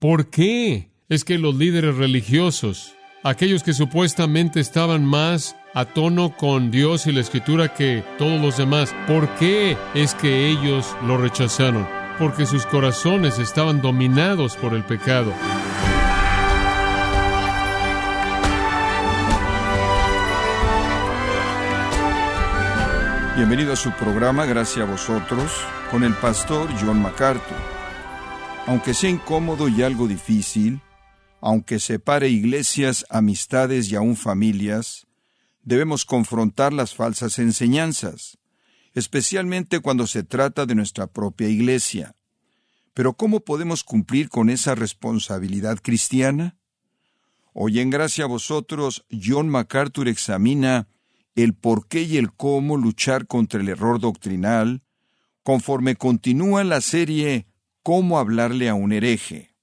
¿Por qué? Es que los líderes religiosos, aquellos que supuestamente estaban más a tono con Dios y la Escritura que todos los demás, ¿por qué es que ellos lo rechazaron? Porque sus corazones estaban dominados por el pecado. Bienvenido a su programa Gracias a vosotros con el pastor John MacArthur. Aunque sea incómodo y algo difícil, aunque separe iglesias, amistades y aún familias, debemos confrontar las falsas enseñanzas, especialmente cuando se trata de nuestra propia iglesia. Pero ¿cómo podemos cumplir con esa responsabilidad cristiana? Hoy en Gracia a vosotros, John MacArthur examina el por qué y el cómo luchar contra el error doctrinal, conforme continúa la serie Cómo hablarle a un hereje.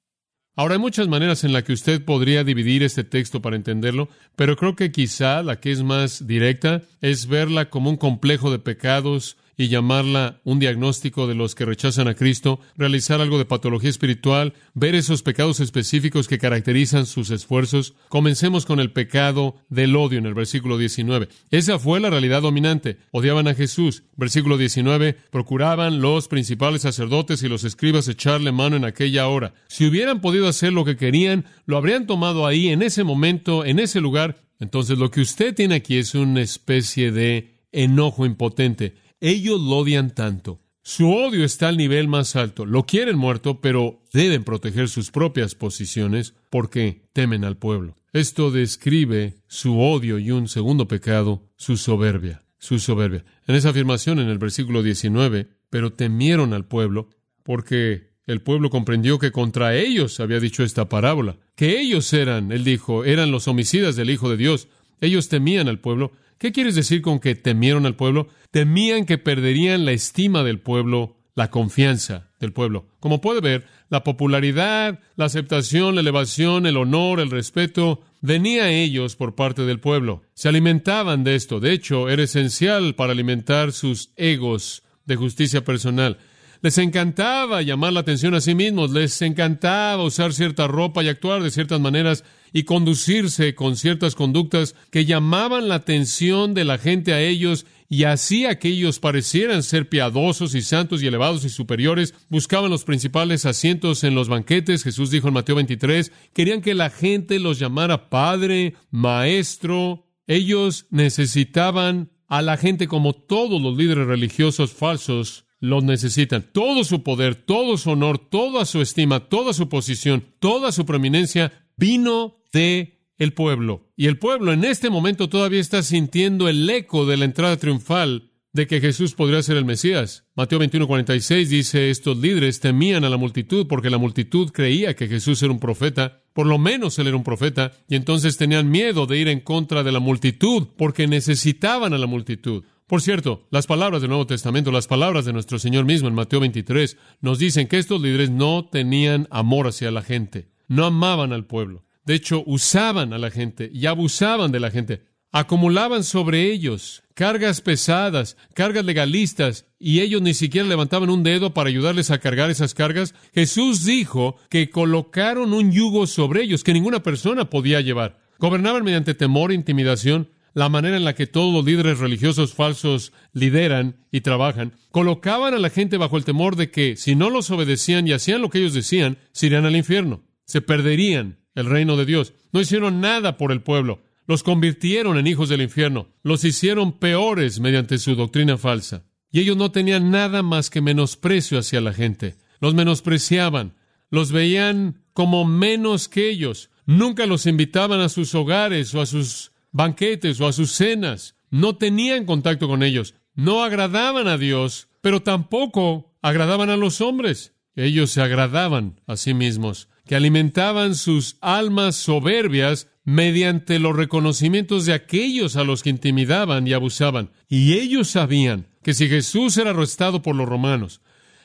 Ahora hay muchas maneras en las que usted podría dividir este texto para entenderlo, pero creo que quizá la que es más directa es verla como un complejo de pecados y llamarla un diagnóstico de los que rechazan a Cristo, realizar algo de patología espiritual, ver esos pecados específicos que caracterizan sus esfuerzos. Comencemos con el pecado del odio en el versículo 19. Esa fue la realidad dominante. Odiaban a Jesús. Versículo 19. Procuraban los principales sacerdotes y los escribas echarle mano en aquella hora. Si hubieran podido hacer lo que querían, lo habrían tomado ahí, en ese momento, en ese lugar. Entonces lo que usted tiene aquí es una especie de enojo impotente ellos lo odian tanto. Su odio está al nivel más alto. Lo quieren muerto, pero deben proteger sus propias posiciones porque temen al pueblo. Esto describe su odio y un segundo pecado, su soberbia. Su soberbia. En esa afirmación en el versículo 19, pero temieron al pueblo porque el pueblo comprendió que contra ellos había dicho esta parábola, que ellos eran, él dijo, eran los homicidas del Hijo de Dios. Ellos temían al pueblo ¿Qué quieres decir con que temieron al pueblo? Temían que perderían la estima del pueblo, la confianza del pueblo. Como puede ver, la popularidad, la aceptación, la elevación, el honor, el respeto, venía a ellos por parte del pueblo. Se alimentaban de esto. De hecho, era esencial para alimentar sus egos de justicia personal. Les encantaba llamar la atención a sí mismos, les encantaba usar cierta ropa y actuar de ciertas maneras y conducirse con ciertas conductas que llamaban la atención de la gente a ellos y hacía que ellos parecieran ser piadosos y santos y elevados y superiores, buscaban los principales asientos en los banquetes, Jesús dijo en Mateo 23, querían que la gente los llamara padre, maestro, ellos necesitaban a la gente como todos los líderes religiosos falsos los necesitan. Todo su poder, todo su honor, toda su estima, toda su posición, toda su preeminencia vino de el pueblo. Y el pueblo en este momento todavía está sintiendo el eco de la entrada triunfal de que Jesús podría ser el Mesías. Mateo 21:46 dice, estos líderes temían a la multitud porque la multitud creía que Jesús era un profeta, por lo menos él era un profeta, y entonces tenían miedo de ir en contra de la multitud porque necesitaban a la multitud. Por cierto, las palabras del Nuevo Testamento, las palabras de nuestro Señor mismo en Mateo 23, nos dicen que estos líderes no tenían amor hacia la gente, no amaban al pueblo. De hecho, usaban a la gente y abusaban de la gente. Acumulaban sobre ellos cargas pesadas, cargas legalistas, y ellos ni siquiera levantaban un dedo para ayudarles a cargar esas cargas. Jesús dijo que colocaron un yugo sobre ellos que ninguna persona podía llevar. Gobernaban mediante temor e intimidación, la manera en la que todos los líderes religiosos falsos lideran y trabajan, colocaban a la gente bajo el temor de que si no los obedecían y hacían lo que ellos decían, se irían al infierno, se perderían el reino de Dios. No hicieron nada por el pueblo. Los convirtieron en hijos del infierno. Los hicieron peores mediante su doctrina falsa. Y ellos no tenían nada más que menosprecio hacia la gente. Los menospreciaban. Los veían como menos que ellos. Nunca los invitaban a sus hogares o a sus banquetes o a sus cenas. No tenían contacto con ellos. No agradaban a Dios, pero tampoco agradaban a los hombres. Ellos se agradaban a sí mismos que alimentaban sus almas soberbias mediante los reconocimientos de aquellos a los que intimidaban y abusaban. Y ellos sabían que si Jesús era arrestado por los romanos,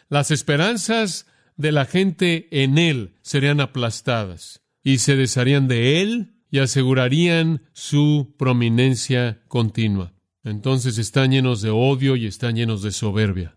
las esperanzas de la gente en él serían aplastadas y se desharían de él y asegurarían su prominencia continua. Entonces están llenos de odio y están llenos de soberbia.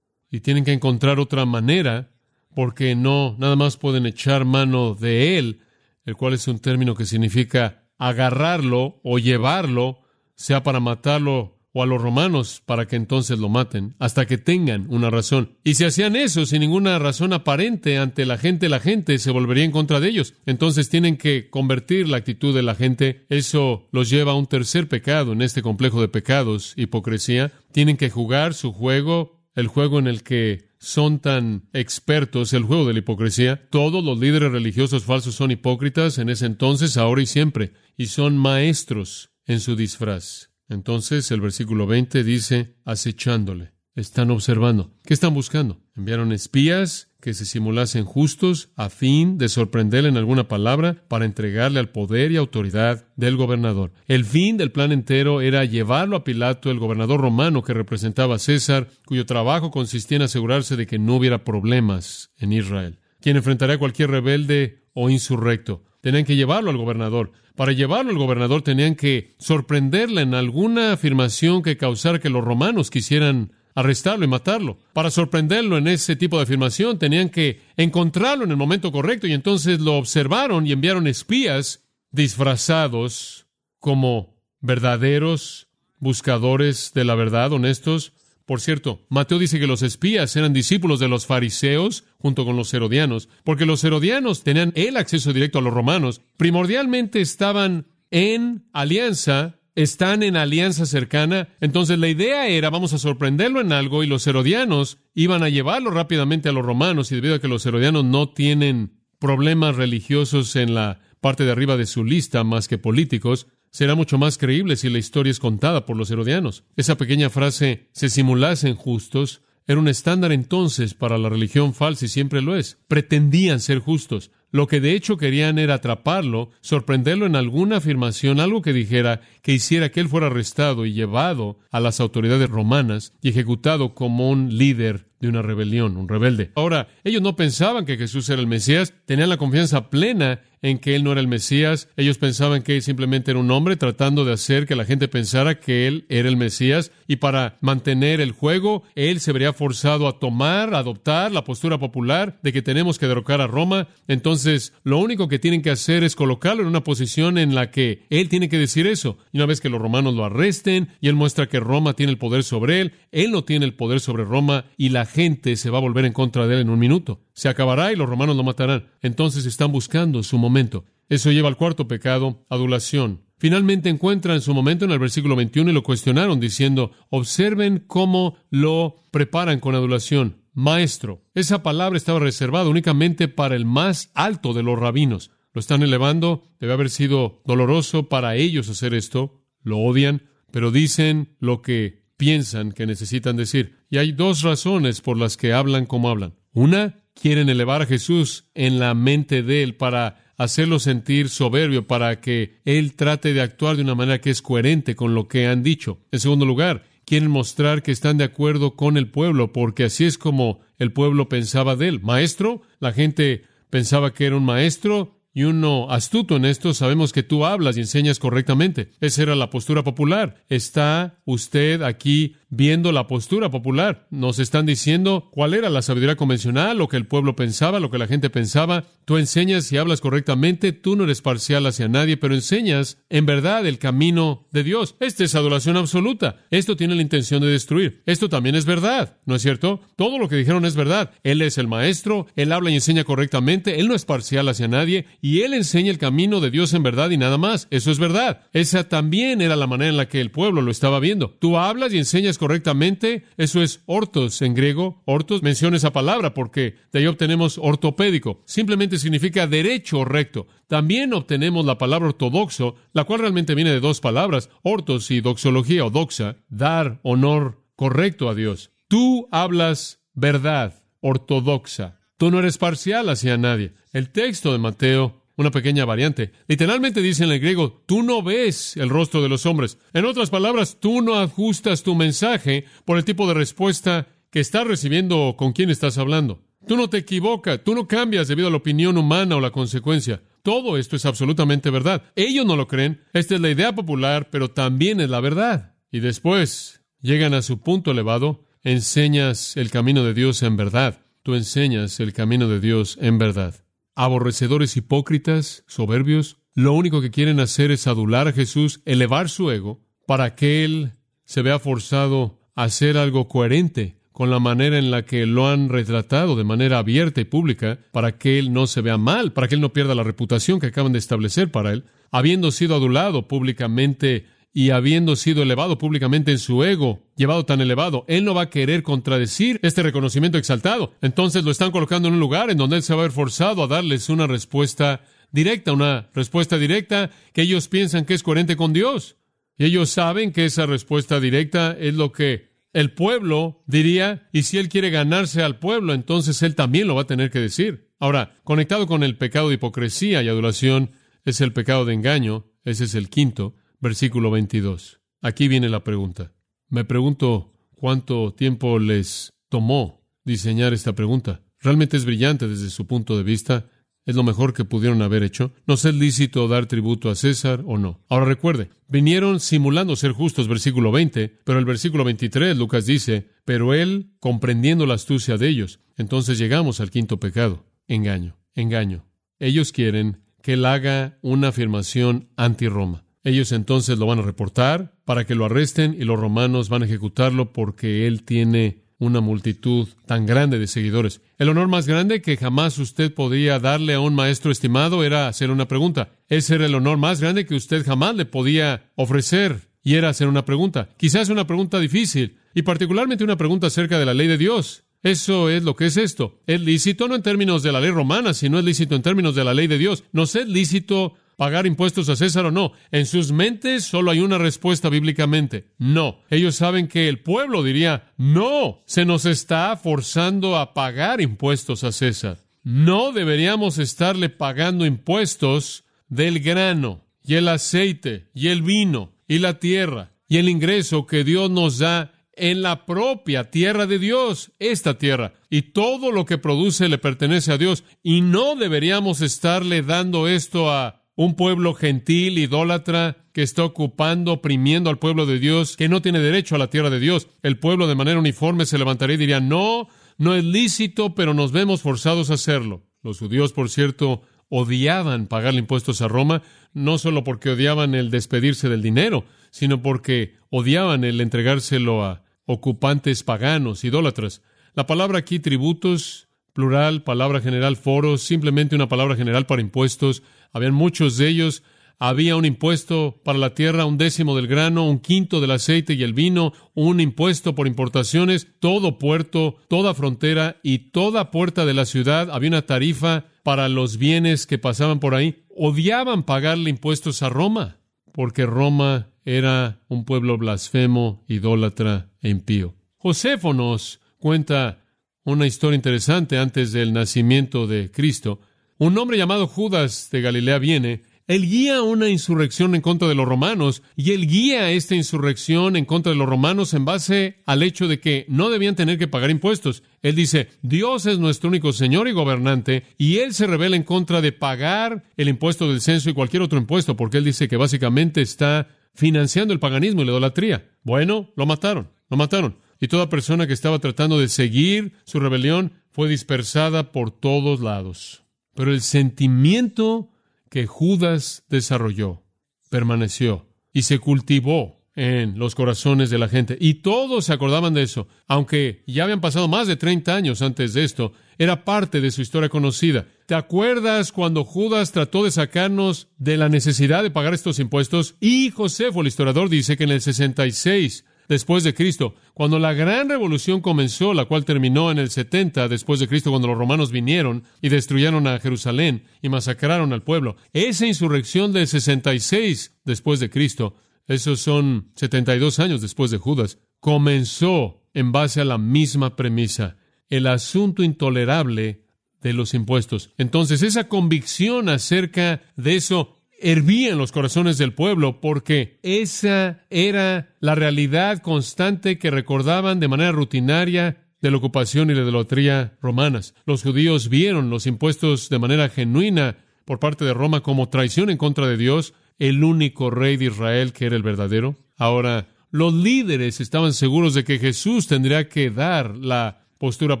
Y tienen que encontrar otra manera porque no, nada más pueden echar mano de él, el cual es un término que significa agarrarlo o llevarlo, sea para matarlo o a los romanos para que entonces lo maten, hasta que tengan una razón. Y si hacían eso sin ninguna razón aparente ante la gente, la gente se volvería en contra de ellos. Entonces tienen que convertir la actitud de la gente. Eso los lleva a un tercer pecado en este complejo de pecados, hipocresía. Tienen que jugar su juego, el juego en el que son tan expertos, el juego de la hipocresía. Todos los líderes religiosos falsos son hipócritas en ese entonces, ahora y siempre, y son maestros en su disfraz. Entonces el versículo 20 dice, acechándole. Están observando. ¿Qué están buscando? Enviaron espías que se simulasen justos a fin de sorprenderle en alguna palabra para entregarle al poder y autoridad del gobernador. El fin del plan entero era llevarlo a Pilato, el gobernador romano que representaba a César, cuyo trabajo consistía en asegurarse de que no hubiera problemas en Israel, quien enfrentaría a cualquier rebelde o insurrecto. Tenían que llevarlo al gobernador. Para llevarlo al gobernador tenían que sorprenderle en alguna afirmación que causara que los romanos quisieran arrestarlo y matarlo. Para sorprenderlo en ese tipo de afirmación tenían que encontrarlo en el momento correcto y entonces lo observaron y enviaron espías disfrazados como verdaderos buscadores de la verdad, honestos, por cierto, Mateo dice que los espías eran discípulos de los fariseos junto con los herodianos, porque los herodianos tenían el acceso directo a los romanos. Primordialmente estaban en alianza, están en alianza cercana. Entonces la idea era, vamos a sorprenderlo en algo y los herodianos iban a llevarlo rápidamente a los romanos y debido a que los herodianos no tienen problemas religiosos en la parte de arriba de su lista más que políticos, será mucho más creíble si la historia es contada por los herodianos. Esa pequeña frase, se simulasen justos, era un estándar entonces para la religión falsa y siempre lo es. Pretendían ser justos. Lo que de hecho querían era atraparlo, sorprenderlo en alguna afirmación, algo que dijera que hiciera que él fuera arrestado y llevado a las autoridades romanas y ejecutado como un líder de una rebelión, un rebelde. Ahora, ellos no pensaban que Jesús era el Mesías, tenían la confianza plena en que él no era el Mesías. Ellos pensaban que él simplemente era un hombre tratando de hacer que la gente pensara que él era el Mesías y para mantener el juego, él se vería forzado a tomar, a adoptar la postura popular de que tenemos que derrocar a Roma. Entonces, lo único que tienen que hacer es colocarlo en una posición en la que él tiene que decir eso. Y una vez que los romanos lo arresten y él muestra que Roma tiene el poder sobre él, él no tiene el poder sobre Roma y la gente se va a volver en contra de él en un minuto. Se acabará y los romanos lo matarán. Entonces están buscando su momento. Eso lleva al cuarto pecado, adulación. Finalmente encuentran su momento en el versículo 21 y lo cuestionaron diciendo, observen cómo lo preparan con adulación. Maestro, esa palabra estaba reservada únicamente para el más alto de los rabinos. Lo están elevando, debe haber sido doloroso para ellos hacer esto, lo odian, pero dicen lo que piensan que necesitan decir. Y hay dos razones por las que hablan como hablan. Una, quieren elevar a Jesús en la mente de él para hacerlo sentir soberbio, para que él trate de actuar de una manera que es coherente con lo que han dicho. En segundo lugar, quieren mostrar que están de acuerdo con el pueblo, porque así es como el pueblo pensaba de él. Maestro, la gente pensaba que era un maestro, y uno astuto en esto, sabemos que tú hablas y enseñas correctamente. Esa era la postura popular. ¿Está usted aquí viendo la postura popular. Nos están diciendo cuál era la sabiduría convencional, lo que el pueblo pensaba, lo que la gente pensaba. Tú enseñas y hablas correctamente, tú no eres parcial hacia nadie, pero enseñas en verdad el camino de Dios. Esta es adoración absoluta. Esto tiene la intención de destruir. Esto también es verdad, ¿no es cierto? Todo lo que dijeron es verdad. Él es el maestro, él habla y enseña correctamente, él no es parcial hacia nadie y él enseña el camino de Dios en verdad y nada más. Eso es verdad. Esa también era la manera en la que el pueblo lo estaba viendo. Tú hablas y enseñas correctamente, eso es ortos en griego. Ortos, menciona esa palabra porque de ahí obtenemos ortopédico. Simplemente significa derecho o recto. También obtenemos la palabra ortodoxo, la cual realmente viene de dos palabras, ortos y doxología o doxa, dar honor correcto a Dios. Tú hablas verdad ortodoxa. Tú no eres parcial hacia nadie. El texto de Mateo una pequeña variante. Literalmente dice en el griego, tú no ves el rostro de los hombres. En otras palabras, tú no ajustas tu mensaje por el tipo de respuesta que estás recibiendo o con quién estás hablando. Tú no te equivocas, tú no cambias debido a la opinión humana o la consecuencia. Todo esto es absolutamente verdad. Ellos no lo creen. Esta es la idea popular, pero también es la verdad. Y después llegan a su punto elevado, enseñas el camino de Dios en verdad. Tú enseñas el camino de Dios en verdad. Aborrecedores hipócritas, soberbios, lo único que quieren hacer es adular a Jesús, elevar su ego, para que Él se vea forzado a hacer algo coherente con la manera en la que lo han retratado de manera abierta y pública, para que Él no se vea mal, para que Él no pierda la reputación que acaban de establecer para Él, habiendo sido adulado públicamente y habiendo sido elevado públicamente en su ego, llevado tan elevado, él no va a querer contradecir este reconocimiento exaltado. Entonces lo están colocando en un lugar en donde él se va a ver forzado a darles una respuesta directa, una respuesta directa que ellos piensan que es coherente con Dios. Y ellos saben que esa respuesta directa es lo que el pueblo diría, y si él quiere ganarse al pueblo, entonces él también lo va a tener que decir. Ahora, conectado con el pecado de hipocresía y adulación, es el pecado de engaño, ese es el quinto versículo 22. Aquí viene la pregunta. Me pregunto cuánto tiempo les tomó diseñar esta pregunta. Realmente es brillante desde su punto de vista. Es lo mejor que pudieron haber hecho. ¿No es lícito dar tributo a César o no? Ahora recuerde, vinieron simulando ser justos, versículo 20, pero el versículo 23, Lucas dice, pero él comprendiendo la astucia de ellos. Entonces llegamos al quinto pecado, engaño, engaño. Ellos quieren que él haga una afirmación anti-Roma. Ellos entonces lo van a reportar para que lo arresten y los romanos van a ejecutarlo porque él tiene una multitud tan grande de seguidores. El honor más grande que jamás usted podía darle a un maestro estimado era hacer una pregunta. Ese era el honor más grande que usted jamás le podía ofrecer y era hacer una pregunta. Quizás una pregunta difícil y particularmente una pregunta acerca de la ley de Dios. Eso es lo que es esto. Es lícito no en términos de la ley romana, sino es lícito en términos de la ley de Dios. No es lícito pagar impuestos a César o no. En sus mentes solo hay una respuesta bíblicamente. No. Ellos saben que el pueblo diría, no, se nos está forzando a pagar impuestos a César. No deberíamos estarle pagando impuestos del grano y el aceite y el vino y la tierra y el ingreso que Dios nos da en la propia tierra de Dios, esta tierra, y todo lo que produce le pertenece a Dios, y no deberíamos estarle dando esto a un pueblo gentil, idólatra, que está ocupando, oprimiendo al pueblo de Dios, que no tiene derecho a la tierra de Dios. El pueblo de manera uniforme se levantaría y diría, no, no es lícito, pero nos vemos forzados a hacerlo. Los judíos, por cierto, odiaban pagarle impuestos a Roma, no solo porque odiaban el despedirse del dinero, sino porque odiaban el entregárselo a ocupantes paganos, idólatras. La palabra aquí tributos, plural, palabra general, foros, simplemente una palabra general para impuestos, habían muchos de ellos. Había un impuesto para la tierra, un décimo del grano, un quinto del aceite y el vino, un impuesto por importaciones, todo puerto, toda frontera y toda puerta de la ciudad. Había una tarifa para los bienes que pasaban por ahí. Odiaban pagarle impuestos a Roma, porque Roma era un pueblo blasfemo, idólatra e impío. Josefo nos cuenta una historia interesante antes del nacimiento de Cristo un hombre llamado Judas de Galilea viene, él guía una insurrección en contra de los romanos y él guía esta insurrección en contra de los romanos en base al hecho de que no debían tener que pagar impuestos. Él dice, Dios es nuestro único Señor y gobernante y él se revela en contra de pagar el impuesto del censo y cualquier otro impuesto porque él dice que básicamente está financiando el paganismo y la idolatría. Bueno, lo mataron, lo mataron. Y toda persona que estaba tratando de seguir su rebelión fue dispersada por todos lados. Pero el sentimiento que Judas desarrolló permaneció y se cultivó en los corazones de la gente. Y todos se acordaban de eso, aunque ya habían pasado más de 30 años antes de esto, era parte de su historia conocida. ¿Te acuerdas cuando Judas trató de sacarnos de la necesidad de pagar estos impuestos? Y Josefo, el historiador, dice que en el 66 después de Cristo. Cuando la gran revolución comenzó, la cual terminó en el 70 después de Cristo, cuando los romanos vinieron y destruyeron a Jerusalén y masacraron al pueblo. Esa insurrección del 66 después de Cristo, esos son 72 años después de Judas, comenzó en base a la misma premisa, el asunto intolerable de los impuestos. Entonces, esa convicción acerca de eso hervía en los corazones del pueblo porque esa era la realidad constante que recordaban de manera rutinaria de la ocupación y la idolatría romanas. Los judíos vieron los impuestos de manera genuina por parte de Roma como traición en contra de Dios, el único rey de Israel que era el verdadero. Ahora, los líderes estaban seguros de que Jesús tendría que dar la postura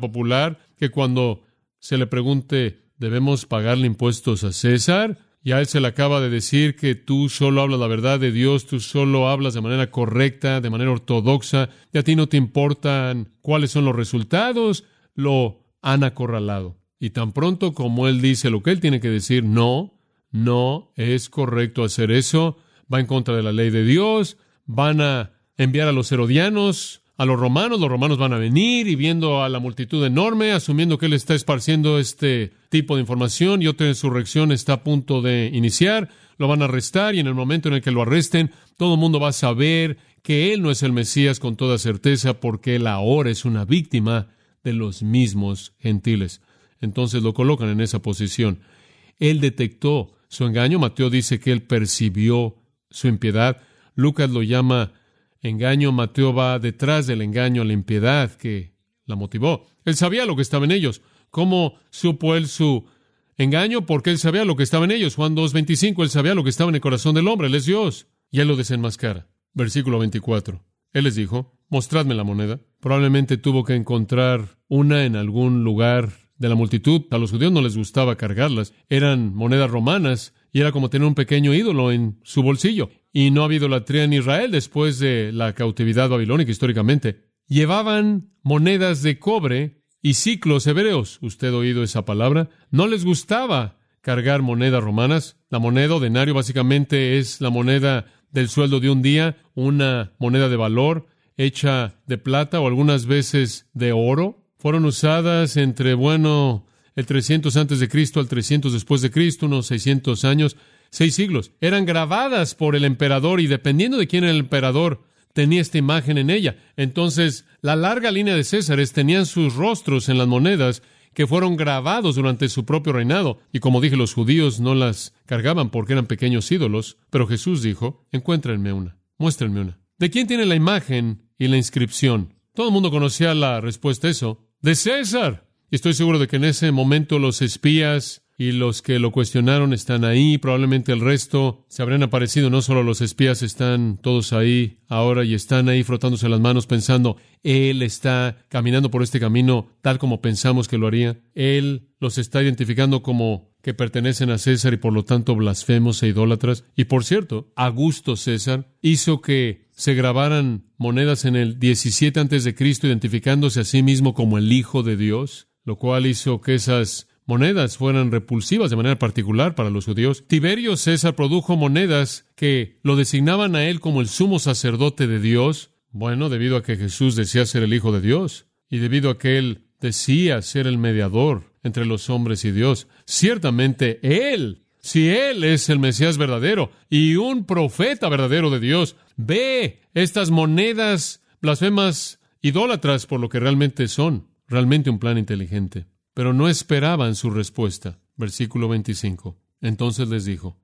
popular que cuando se le pregunte, ¿debemos pagarle impuestos a César? Y a él se le acaba de decir que tú solo hablas la verdad de Dios, tú solo hablas de manera correcta, de manera ortodoxa, y a ti no te importan cuáles son los resultados, lo han acorralado. Y tan pronto como él dice lo que él tiene que decir, no, no es correcto hacer eso, va en contra de la ley de Dios, van a enviar a los herodianos, a los romanos, los romanos van a venir y viendo a la multitud enorme, asumiendo que él está esparciendo este tipo de información y otra insurrección está a punto de iniciar, lo van a arrestar y en el momento en el que lo arresten, todo el mundo va a saber que él no es el Mesías con toda certeza porque él ahora es una víctima de los mismos gentiles. Entonces lo colocan en esa posición. Él detectó su engaño. Mateo dice que él percibió su impiedad. Lucas lo llama engaño. Mateo va detrás del engaño, la impiedad que la motivó. Él sabía lo que estaba en ellos. ¿Cómo supo él su engaño? Porque él sabía lo que estaba en ellos. Juan 2.25, él sabía lo que estaba en el corazón del hombre. Él es Dios. Y él lo desenmascara. Versículo 24. Él les dijo, mostradme la moneda. Probablemente tuvo que encontrar una en algún lugar de la multitud. A los judíos no les gustaba cargarlas. Eran monedas romanas y era como tener un pequeño ídolo en su bolsillo. Y no ha habido idolatría en Israel después de la cautividad babilónica históricamente. Llevaban monedas de cobre y ciclos hebreos. ¿Usted ha oído esa palabra? No les gustaba cargar monedas romanas. La moneda o denario básicamente es la moneda del sueldo de un día, una moneda de valor hecha de plata o algunas veces de oro fueron usadas entre, bueno, el 300 antes de Cristo al 300 después de Cristo, unos 600 años, seis siglos. Eran grabadas por el emperador y dependiendo de quién era el emperador, tenía esta imagen en ella. Entonces, la larga línea de Césares tenían sus rostros en las monedas que fueron grabados durante su propio reinado. Y como dije, los judíos no las cargaban porque eran pequeños ídolos, pero Jesús dijo, encuéntrenme una, muéstrenme una. ¿De quién tiene la imagen y la inscripción? Todo el mundo conocía la respuesta a eso de César. Y estoy seguro de que en ese momento los espías y los que lo cuestionaron están ahí, probablemente el resto se habrían aparecido, no solo los espías están todos ahí ahora y están ahí frotándose las manos pensando, Él está caminando por este camino tal como pensamos que lo haría, Él los está identificando como que pertenecen a César y por lo tanto blasfemos e idólatras. Y por cierto, Augusto César hizo que se grabaran monedas en el 17 antes de Cristo identificándose a sí mismo como el Hijo de Dios, lo cual hizo que esas monedas fueran repulsivas de manera particular para los judíos. Tiberio César produjo monedas que lo designaban a él como el sumo sacerdote de Dios, bueno, debido a que Jesús decía ser el Hijo de Dios y debido a que él decía ser el mediador entre los hombres y Dios. Ciertamente él si Él es el Mesías verdadero y un profeta verdadero de Dios, ve estas monedas blasfemas idólatras por lo que realmente son, realmente un plan inteligente. Pero no esperaban su respuesta. Versículo 25. Entonces les dijo,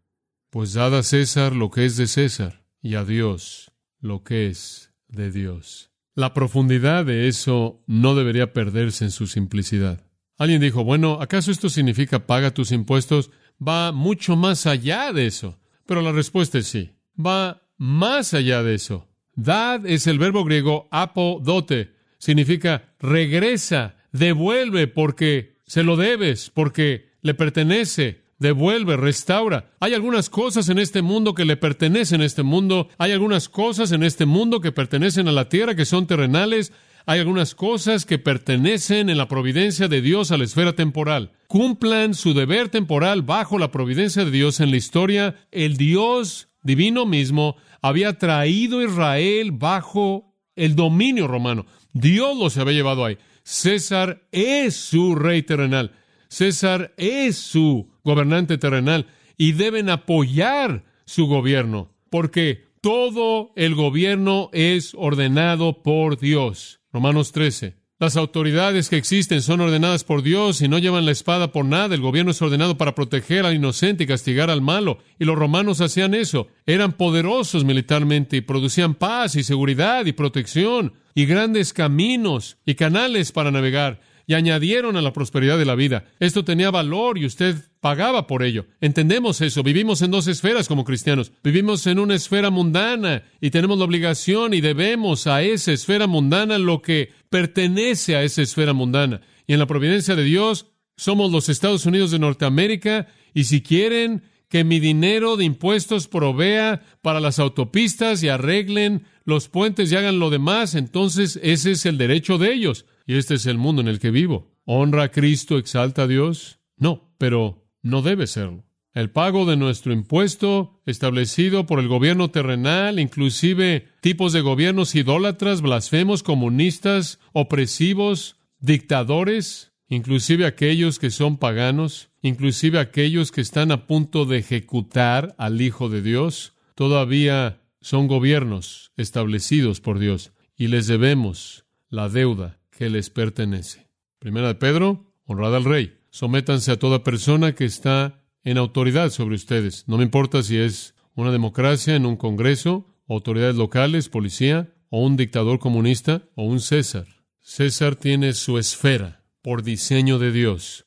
pues dad a César lo que es de César y a Dios lo que es de Dios. La profundidad de eso no debería perderse en su simplicidad. Alguien dijo, bueno, ¿acaso esto significa paga tus impuestos? va mucho más allá de eso. Pero la respuesta es sí. Va más allá de eso. Dad es el verbo griego apodote. Significa regresa, devuelve porque se lo debes, porque le pertenece, devuelve, restaura. Hay algunas cosas en este mundo que le pertenecen a este mundo, hay algunas cosas en este mundo que pertenecen a la tierra, que son terrenales, hay algunas cosas que pertenecen en la providencia de Dios a la esfera temporal. Cumplan su deber temporal bajo la providencia de Dios en la historia. El Dios divino mismo había traído a Israel bajo el dominio romano. Dios los había llevado ahí. César es su rey terrenal. César es su gobernante terrenal y deben apoyar su gobierno porque todo el gobierno es ordenado por Dios. Romanos 13. Las autoridades que existen son ordenadas por Dios y no llevan la espada por nada. El gobierno es ordenado para proteger al inocente y castigar al malo. Y los romanos hacían eso. Eran poderosos militarmente y producían paz y seguridad y protección y grandes caminos y canales para navegar y añadieron a la prosperidad de la vida. Esto tenía valor y usted pagaba por ello. Entendemos eso. Vivimos en dos esferas como cristianos. Vivimos en una esfera mundana y tenemos la obligación y debemos a esa esfera mundana lo que pertenece a esa esfera mundana. y en la providencia de Dios somos los Estados Unidos de Norteamérica y si quieren que mi dinero de impuestos provea para las autopistas y arreglen los puentes y hagan lo demás, entonces ese es el derecho de ellos. Y este es el mundo en el que vivo. ¿Honra a Cristo, exalta a Dios? No, pero no debe serlo. El pago de nuestro impuesto, establecido por el gobierno terrenal, inclusive tipos de gobiernos idólatras, blasfemos, comunistas, opresivos, dictadores, inclusive aquellos que son paganos, inclusive aquellos que están a punto de ejecutar al Hijo de Dios, todavía son gobiernos establecidos por Dios y les debemos la deuda que les pertenece. Primera de Pedro, honrad al rey. Sométanse a toda persona que está en autoridad sobre ustedes. No me importa si es una democracia en un Congreso, autoridades locales, policía, o un dictador comunista, o un César. César tiene su esfera por diseño de Dios.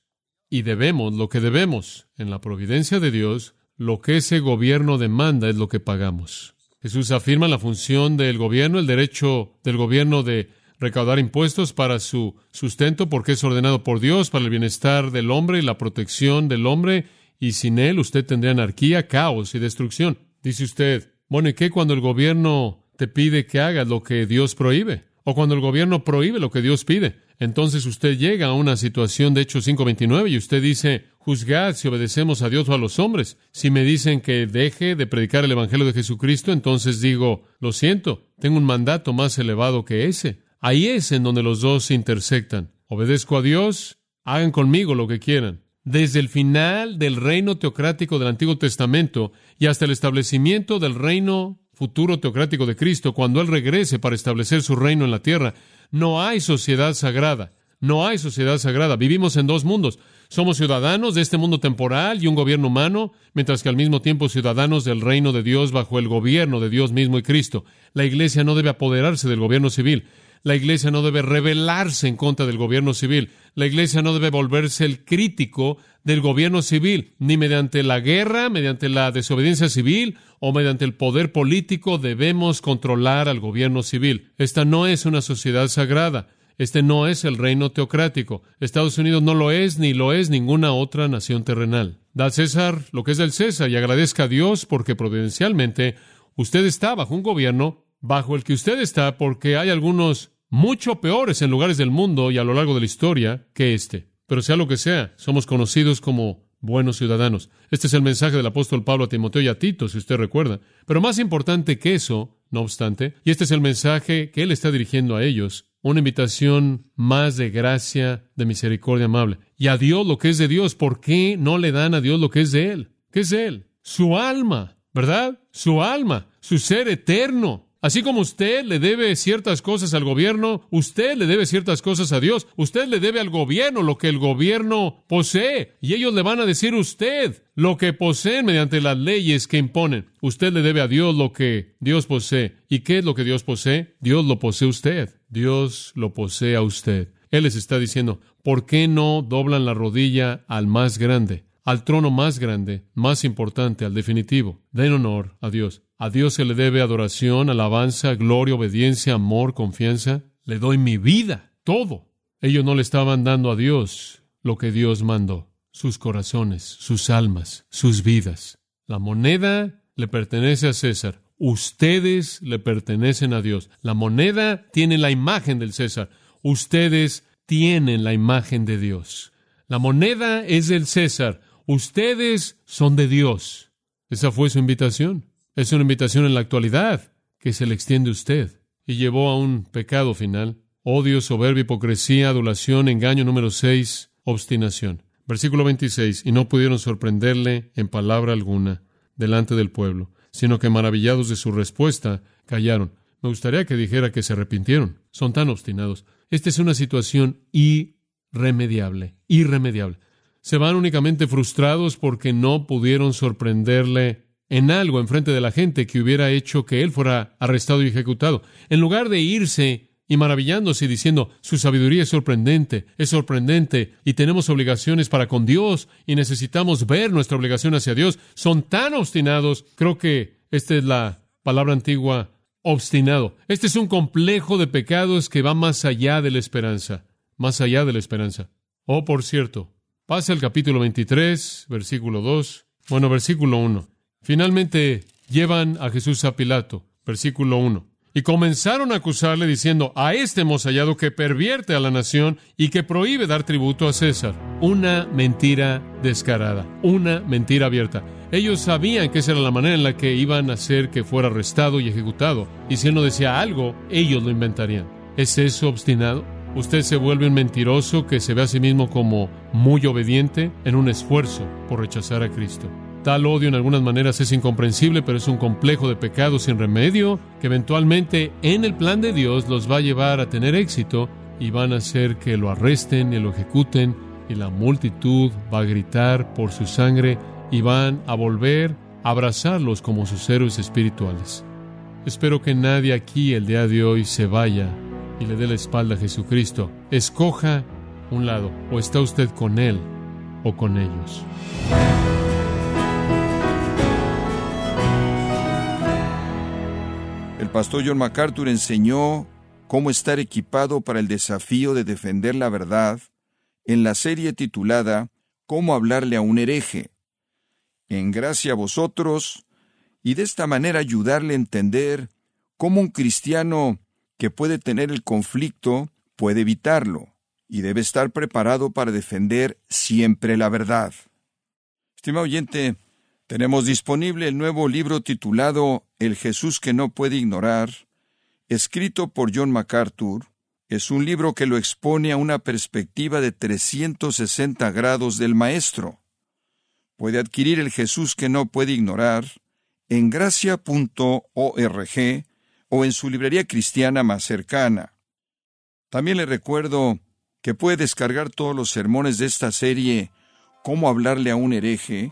Y debemos lo que debemos. En la providencia de Dios, lo que ese gobierno demanda es lo que pagamos. Jesús afirma la función del gobierno, el derecho del gobierno de recaudar impuestos para su sustento porque es ordenado por Dios para el bienestar del hombre y la protección del hombre, y sin él usted tendría anarquía, caos y destrucción. Dice usted, bueno, ¿y qué cuando el gobierno te pide que hagas lo que Dios prohíbe? O cuando el gobierno prohíbe lo que Dios pide. Entonces usted llega a una situación de Hechos 5.29 y usted dice, juzgad si obedecemos a Dios o a los hombres. Si me dicen que deje de predicar el Evangelio de Jesucristo, entonces digo, lo siento, tengo un mandato más elevado que ese. Ahí es en donde los dos se intersectan. Obedezco a Dios, hagan conmigo lo que quieran. Desde el final del reino teocrático del Antiguo Testamento y hasta el establecimiento del reino futuro teocrático de Cristo, cuando Él regrese para establecer su reino en la tierra, no hay sociedad sagrada. No hay sociedad sagrada. Vivimos en dos mundos. Somos ciudadanos de este mundo temporal y un gobierno humano, mientras que al mismo tiempo ciudadanos del reino de Dios bajo el gobierno de Dios mismo y Cristo. La Iglesia no debe apoderarse del gobierno civil. La iglesia no debe rebelarse en contra del gobierno civil. La iglesia no debe volverse el crítico del gobierno civil, ni mediante la guerra, mediante la desobediencia civil o mediante el poder político debemos controlar al gobierno civil. Esta no es una sociedad sagrada. Este no es el reino teocrático. Estados Unidos no lo es, ni lo es ninguna otra nación terrenal. Da César lo que es del César y agradezca a Dios porque providencialmente usted está bajo un gobierno bajo el que usted está porque hay algunos mucho peores en lugares del mundo y a lo largo de la historia que este. Pero sea lo que sea, somos conocidos como buenos ciudadanos. Este es el mensaje del apóstol Pablo a Timoteo y a Tito, si usted recuerda. Pero más importante que eso, no obstante, y este es el mensaje que él está dirigiendo a ellos, una invitación más de gracia, de misericordia amable. Y a Dios lo que es de Dios, ¿por qué no le dan a Dios lo que es de Él? ¿Qué es Él? Su alma, ¿verdad? Su alma, su ser eterno, Así como usted le debe ciertas cosas al gobierno, usted le debe ciertas cosas a Dios. Usted le debe al gobierno lo que el gobierno posee. Y ellos le van a decir usted lo que poseen mediante las leyes que imponen. Usted le debe a Dios lo que Dios posee. ¿Y qué es lo que Dios posee? Dios lo posee usted. Dios lo posee a usted. Él les está diciendo, ¿por qué no doblan la rodilla al más grande? al trono más grande, más importante, al definitivo. Den honor a Dios. A Dios se le debe adoración, alabanza, gloria, obediencia, amor, confianza. Le doy mi vida, todo. Ellos no le estaban dando a Dios lo que Dios mandó, sus corazones, sus almas, sus vidas. La moneda le pertenece a César. Ustedes le pertenecen a Dios. La moneda tiene la imagen del César. Ustedes tienen la imagen de Dios. La moneda es del César. Ustedes son de Dios. Esa fue su invitación. Es una invitación en la actualidad que se le extiende a usted y llevó a un pecado final. Odio, soberbia, hipocresía, adulación, engaño número 6, obstinación. Versículo 26. Y no pudieron sorprenderle en palabra alguna delante del pueblo, sino que maravillados de su respuesta, callaron. Me gustaría que dijera que se arrepintieron. Son tan obstinados. Esta es una situación irremediable, irremediable se van únicamente frustrados porque no pudieron sorprenderle en algo en frente de la gente que hubiera hecho que él fuera arrestado y ejecutado. En lugar de irse y maravillándose y diciendo, su sabiduría es sorprendente, es sorprendente, y tenemos obligaciones para con Dios, y necesitamos ver nuestra obligación hacia Dios, son tan obstinados, creo que esta es la palabra antigua, obstinado. Este es un complejo de pecados que va más allá de la esperanza. más allá de la esperanza. Oh, por cierto, pasa el capítulo 23, versículo 2, bueno, versículo 1. Finalmente llevan a Jesús a Pilato, versículo 1. Y comenzaron a acusarle diciendo, a este hemos hallado que pervierte a la nación y que prohíbe dar tributo a César. Una mentira descarada, una mentira abierta. Ellos sabían que esa era la manera en la que iban a hacer que fuera arrestado y ejecutado. Y si él no decía algo, ellos lo inventarían. ¿Es eso obstinado? Usted se vuelve un mentiroso que se ve a sí mismo como muy obediente en un esfuerzo por rechazar a Cristo. Tal odio en algunas maneras es incomprensible, pero es un complejo de pecados sin remedio que eventualmente en el plan de Dios los va a llevar a tener éxito y van a hacer que lo arresten y lo ejecuten y la multitud va a gritar por su sangre y van a volver a abrazarlos como sus héroes espirituales. Espero que nadie aquí el día de hoy se vaya y le dé la espalda a Jesucristo. Escoja un lado, o está usted con Él o con ellos. El pastor John MacArthur enseñó cómo estar equipado para el desafío de defender la verdad en la serie titulada Cómo hablarle a un hereje. En gracia a vosotros, y de esta manera ayudarle a entender cómo un cristiano que puede tener el conflicto puede evitarlo y debe estar preparado para defender siempre la verdad. Estimado oyente, tenemos disponible el nuevo libro titulado El Jesús que no puede ignorar, escrito por John MacArthur. Es un libro que lo expone a una perspectiva de 360 grados del Maestro. Puede adquirir el Jesús que no puede ignorar en gracia.org o en su librería cristiana más cercana. También le recuerdo que puede descargar todos los sermones de esta serie Cómo hablarle a un hereje